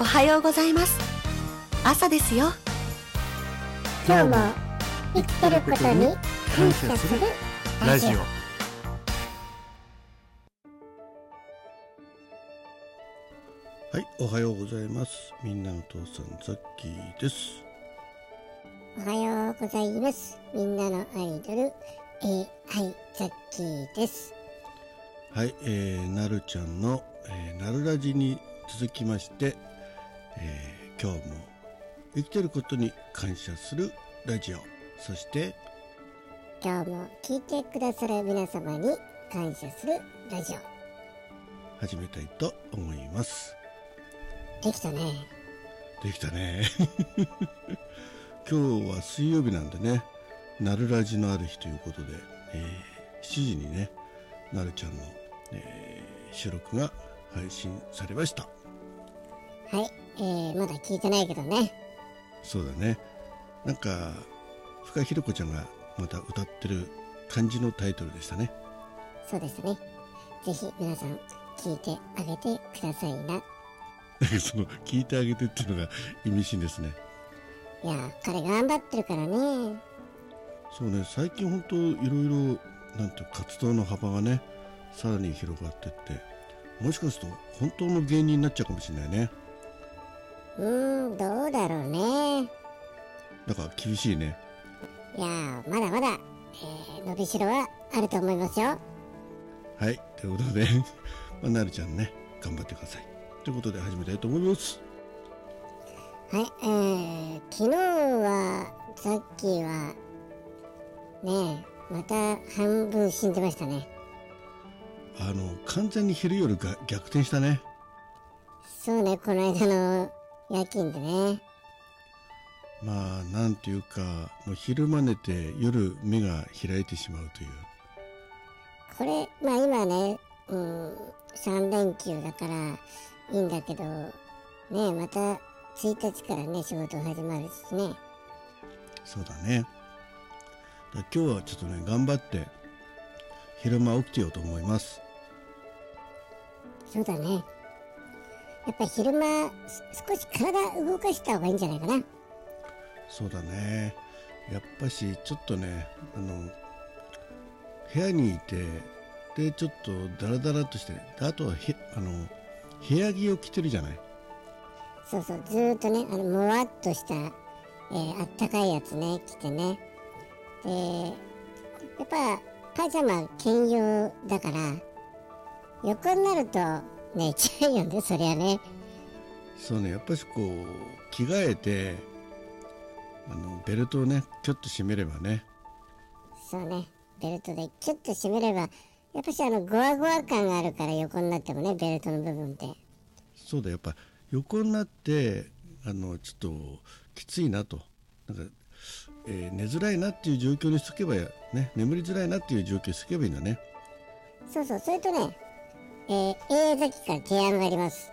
おはようございます。朝ですよ。今日も生きてることに感謝するラジオ。はい、おはようございます。みんなの父さん、ザッキーです。おはようございます。みんなのアイドル AI ザッキーです。はい、えー、なるちゃんの、えー、なるラジに続きまして、えー、今日も生きてることに感謝するラジオ。そして、今日も聞いてくださる皆様に感謝するラジオ始めたいと思います。できたねできたね。今日は水曜日なんでね、なるラジのある日ということで、えー、7時にね、なるちゃんの、えー収録が配信されました。はいえー、まだ聞いてないけどねそうだね。なんか、深井ひろ子ちゃんがまた歌ってる感じのタイトルでしたね。そうですねぜひ皆さん聞いてあげてくださいな その、聞いてあげてっていうのが意味深ですね。いや彼頑張ってるからねそうね、最近本当いろいろ、なんていうか活動の幅がね、さらに広がってって、もしかすると本当の芸人になっちゃうかもしれないね。うーんどうだろうねだから厳しいね。いやーまだまだ、えー伸びしろはあると思いますよはい、ということで、まあ、なるちゃんね、頑張ってください。ということで始めたいと思います。はい、えー、昨日はさっきはねえまた半分死んでましたねあの、完全に昼夜が逆転したね。そうねこの間の夜勤でねまあ、なんていうか、もう昼間寝て夜目が開いてしまうという。これまあ今ねうん3連休だからいいんだけどねえまた1日からね仕事始まるしねそうだね。だ今日はちょっとね、頑張って、昼間起きてようと思います。そうだねやっぱり昼間す少し体動かした方がいいんじゃないかなそうだね。やっぱし、ちょっとね、あの、部屋にいて、で、ちょっとダラダラっとして、であとはへ、あの、部屋着を着てるじゃない。そうそうずーっとねあのもわっとした、えーあったかいやつね着てねでやっぱパジャマ兼用だから横になると寝ちゃうよねそりゃね。そうね、やっぱしこう、着替えて、あの、ベルトをね、ちょっと締めればね、そうねベルトでキュッと締めればやっぱしあのゴワゴワ感があるから横になってもねベルトの部分って。そうだやっぱ横になってあのちょっときついなと。なんか、えー寝づらいなっていう状況にしとけばやね眠りづらいなっていう状況にしとけばいいんだね。そうそうそれとねえー、映画機から提案があります。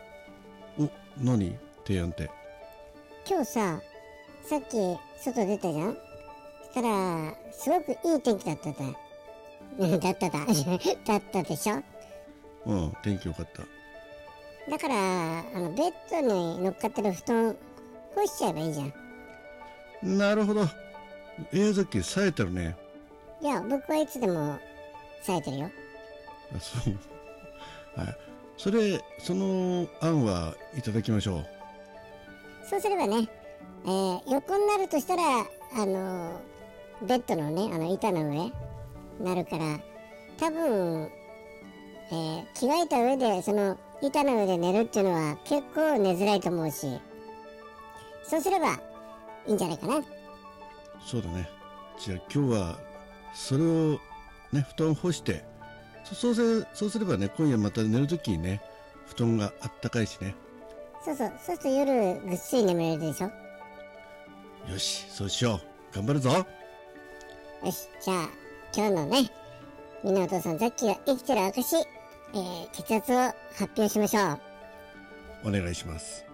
お何？提案って。今日ささっき外出たじゃん？そしたらすごくいい天気だっただうんだ。っただ。だったでしょ？うん天気良かった。だからあのベッドに乗っかってる布団干しちゃえばいいじゃん。なるほど。映像機冴えてるね。いや僕はいつでも冴えてるよ。あそうはい。それその案はいただきましょう。そうすればね、えー横になるとしたらあのベッドのねあの板の上なるから多分、えー着替えた上でその板の上で寝るっていうのは結構寝づらいと思うしそうすればいいんじゃないかな。そうだね。じゃあ今日はそれをね布団干してそそうせそうすればね今夜また寝るときにね布団があったかいしね。そうそう。そうすると夜ぐっすり眠れるでしょ？よしそうしよう。頑張るぞ。よしじゃあ今日のねみんなお父さんザッキーが生きてる証、えー血圧を発表しましょう。お願いします。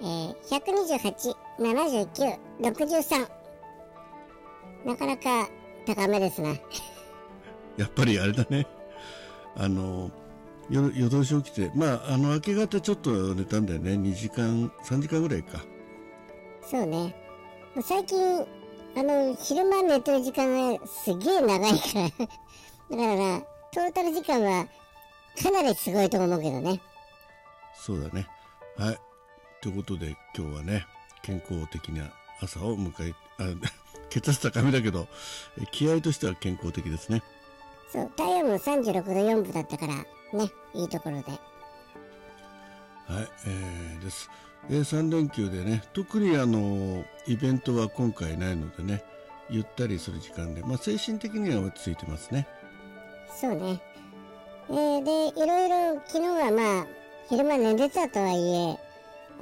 えー、128、79、63。なかなか高めですね。やっぱりあれだねあの夜夜通し起きてまああの明け方ちょっと寝たんだよね。2時間3時間ぐらいか。そうね。最近あの昼間寝てる時間がすげえ長いから。だからなトータル時間はかなりすごいと思うけどね。そうだね。はい。ということで今日はね健康的な朝を迎えあ血圧高めだけどえ気合としては健康的ですねそう太陽も36度4分だったからねいいところではい、えーです。えー、3連休でね、特にあの、イベントは今回ないのでね、ゆったりする時間で、まあ精神的には落ち着いてますね。そうね。えー、で、いろいろ昨日はまあ、昼間寝てたとはいえ、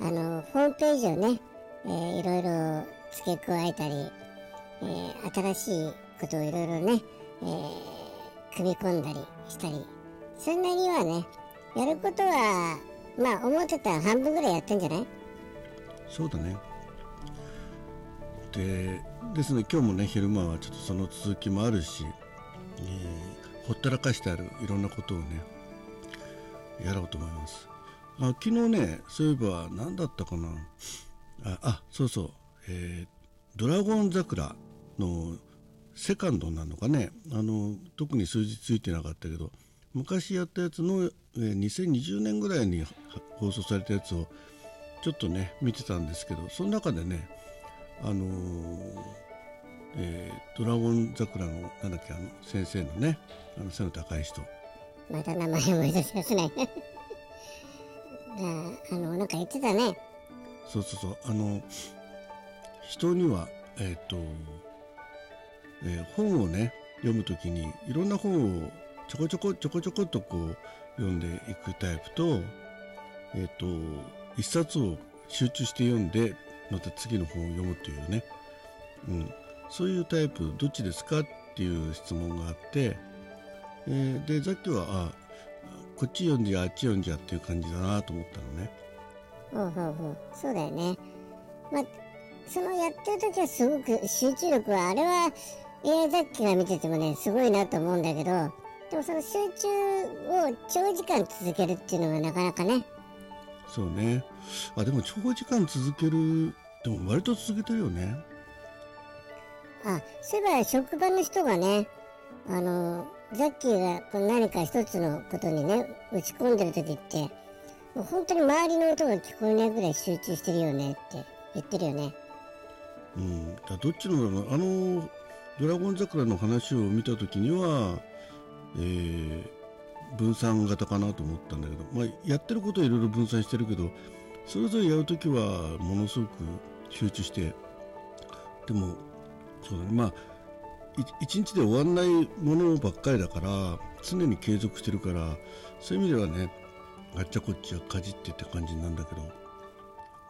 あの、ホームページをね、えーいろいろ付け加えたり、えー新しいことをいろいろね、えー組み込んだりしたり、そんなにはね、やることは、まあ思ってた半分ぐらいやってんじゃない？そうだね。で、ですね、今日もね、昼間はちょっとその続きもあるし、えーほったらかしてあるいろんなことをね、やろうと思います。あ昨日ね、そういえば何だったかな？あ、あそうそう、えードラゴン桜のセカンドなのかね、あの、特に数字ついてなかったけど、昔やったやつの、えー2020年ぐらいには放送されたやつをちょっとね見てたんですけどその中でねあのーえードラゴン桜のなんだっけあの先生のねあの背の高い人また名前思い出しせ ない。ああの、なんか言ってたね。そうそうそうあの人にはえっ、と、えー本をね読むときにいろんな本をちょこちょこちょこちょこっとこう読んでいくタイプとえっ、と一冊を集中して読んでまた次の本を読むっていうね、うん、そういうタイプどっちですかっていう質問があって、えーでさっきはあこっち読んじゃあっち読んじゃっていう感じだなと思ったのね。ほうほうほう。そうだよね。まあ、そのやってる時はすごく集中力は、あれは AI 雑記が見ててもね、すごいなと思うんだけど、でもその集中を長時間続けるっていうのがなかなかね、そうね。あ、でも長時間続ける、でも割と続けてるよね。あ、そういえば職場の人がね、あの、ザッキーがこの何か一つのことにね、打ち込んでる時って、もう本当に周りの音が聞こえないぐらい集中してるよねって言ってるよね。うん。だどっちのあの、ドラゴン桜の話を見た時には、えー分散型かなと思ったんだけど、まあ、やってることはいろいろ分散してるけど、それぞれやるときはものすごく集中して、でも、そうだね、まあ、一日で終わんないものばっかりだから、常に継続してるから、そういう意味ではね、あっちゃこっちゃかじってって感じなんだけど、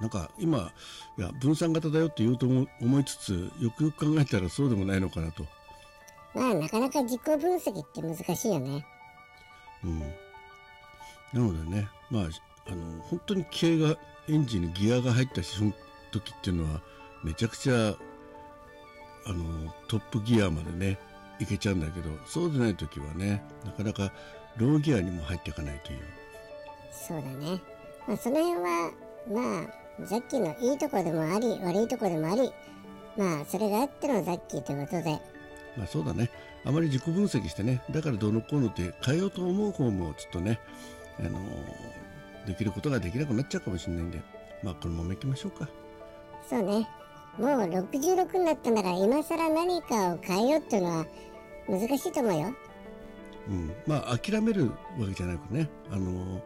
なんか今、いや、分散型だよって言うと思思いつつ、よくよく考えたらそうでもないのかなと。まあなかなか自己分析って難しいよね。うん。なのでね、まあ、あの、本当に気合が、エンジンにギアが入った瞬時っていうのは、めちゃくちゃ、あの、トップギアまでね、いけちゃうんだけど、そうでない時はね、なかなかローギアにも入っていかないという。そうだね。まあその辺は、まあ、ザッキーのいいとこでもあり、悪いとこでもあり、まあそれがあってのザッキーということで、まあそうだね。あまり自己分析してね、だからどうのこうのって変えようと思う方もちょっとね、あのできることができなくなっちゃうかもしれないんで、まあこのまま行きましょうか。そうね。もう66になったなら今更何かを変えようっていうのは難しいと思うよ。うん、まあ諦めるわけじゃなくね、あの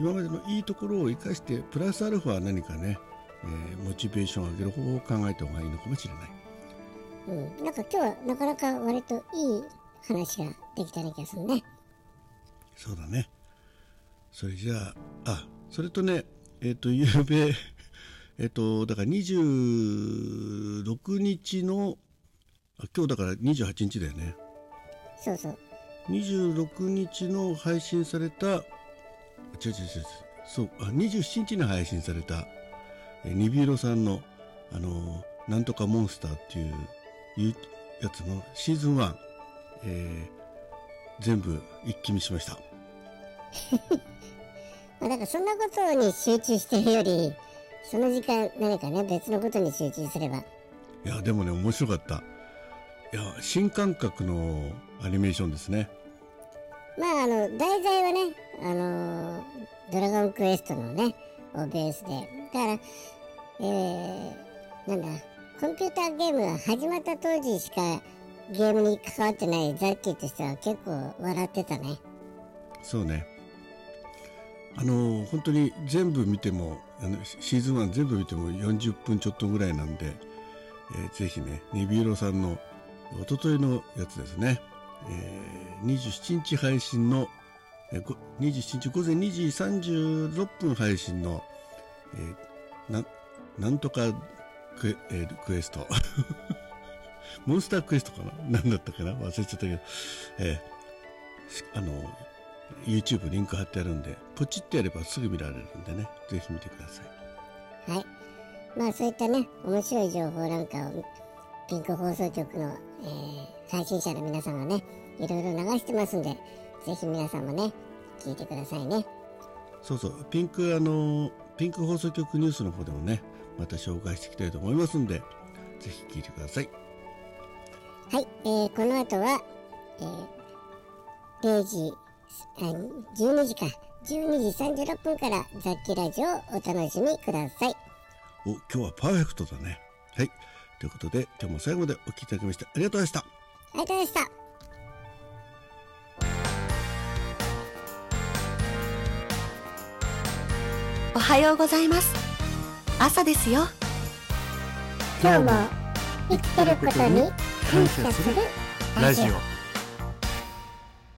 今までのいいところを生かしてプラスアルファ何かね、えーモチベーションを上げる方法を考えた方がいいのかもしれない。うん。なんか今日はなかなか割といい話ができた気がするね。そうだね。それじゃあ、あ、それとね、えっ、と、ゆうべ、えっと、だから26日の、あ今日だから28日だよね。そうそう。26日の配信された、違う違う違うそう、あ、27日に配信された、えーニビーロさんの、あのーなんとかモンスターっていう、いうやつのシーズン1、えー全部一気見しました。まあだからそんなことに集中してるよりその時間何かね別のことに集中すれば。いやでもね面白かった。いや新感覚のアニメーションですねまああの題材はねあのドラゴンクエストのねをベースで。だからえー、なんだコンピューターゲームが始まった当時しかゲームに関わってないザッキーとしては結構笑ってたね。そうね。あの本当に全部見てもあのシーズン1全部見ても40分ちょっとぐらいなんで、えー、ぜひねニビーロさんの一昨日のやつですね、えー、27日配信の、えー、27日午前2時36分配信の、えー、ななんとかクエ,、えー、クエスト。モンスタークエストかな？何だったかな？忘れちゃったけど、えー、あの YouTube リンク貼ってあるんでポチってやればすぐ見られるんでね。ぜひ見てください。はい。まあそういったね面白い情報なんかをピンク放送局の、えー、配信者の皆さんがねいろいろ流してますんでぜひ皆さんもね聞いてくださいね。そうそう。ピンクあのピンク放送局ニュースの方でもねまた紹介していきたいと思いますんでぜひ聞いてください。はい、えー、この後は、えー、0時12時か。12時36分からザッキラジオをお楽しみください。お今日はパーフェクトだね。はいということで今日も最後までお聴きいただきましてありがとうございました。ありがとうございました。おはようございます。朝ですよ。今日も生きてることに感謝するラジオ